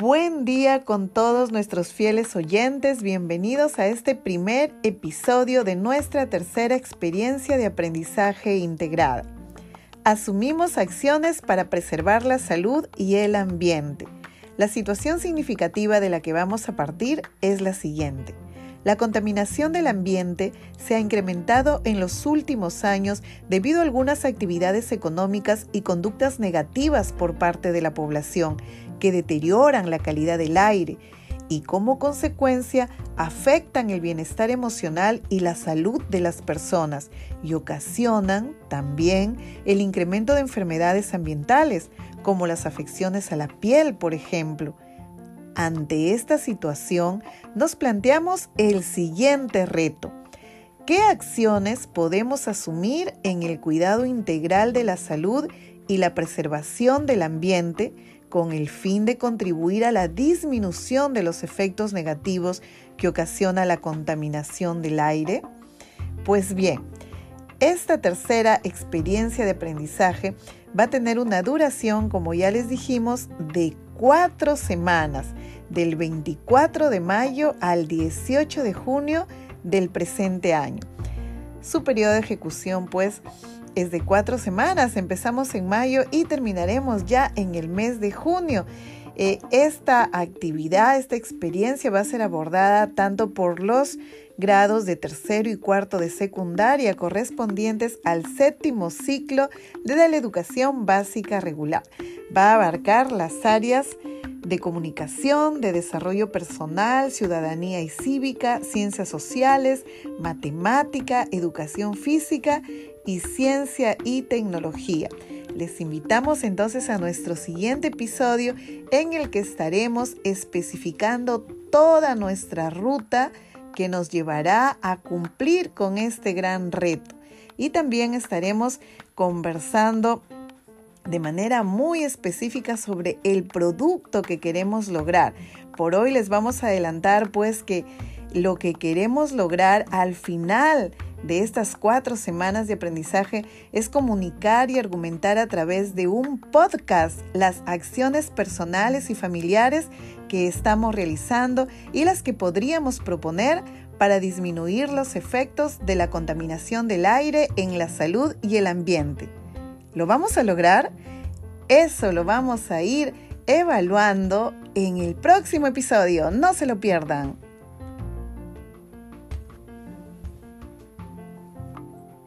Buen día con todos nuestros fieles oyentes. Bienvenidos a este primer episodio de nuestra tercera experiencia de aprendizaje integrada. Asumimos acciones para preservar la salud y el ambiente. La situación significativa de la que vamos a partir es la siguiente. La contaminación del ambiente se ha incrementado en los últimos años debido a algunas actividades económicas y conductas negativas por parte de la población que deterioran la calidad del aire y como consecuencia afectan el bienestar emocional y la salud de las personas y ocasionan también el incremento de enfermedades ambientales como las afecciones a la piel, por ejemplo ante esta situación, nos planteamos el siguiente reto. ¿Qué acciones podemos asumir en el cuidado integral de la salud y la preservación del ambiente con el fin de contribuir a la disminución de los efectos negativos que ocasiona la contaminación del aire? Pues bien, esta tercera experiencia de aprendizaje va a tener una duración, como ya les dijimos, de cuatro semanas, del 24 de mayo al 18 de junio del presente año. Su periodo de ejecución, pues, es de cuatro semanas. Empezamos en mayo y terminaremos ya en el mes de junio. Eh, esta actividad, esta experiencia va a ser abordada tanto por los grados de tercero y cuarto de secundaria correspondientes al séptimo ciclo de la educación básica regular. Va a abarcar las áreas de comunicación, de desarrollo personal, ciudadanía y cívica, ciencias sociales, matemática, educación física y ciencia y tecnología. Les invitamos entonces a nuestro siguiente episodio en el que estaremos especificando toda nuestra ruta que nos llevará a cumplir con este gran reto. Y también estaremos conversando de manera muy específica sobre el producto que queremos lograr. Por hoy les vamos a adelantar pues que lo que queremos lograr al final de estas cuatro semanas de aprendizaje es comunicar y argumentar a través de un podcast las acciones personales y familiares que estamos realizando y las que podríamos proponer para disminuir los efectos de la contaminación del aire en la salud y el ambiente. ¿Lo vamos a lograr? Eso lo vamos a ir evaluando en el próximo episodio. No se lo pierdan.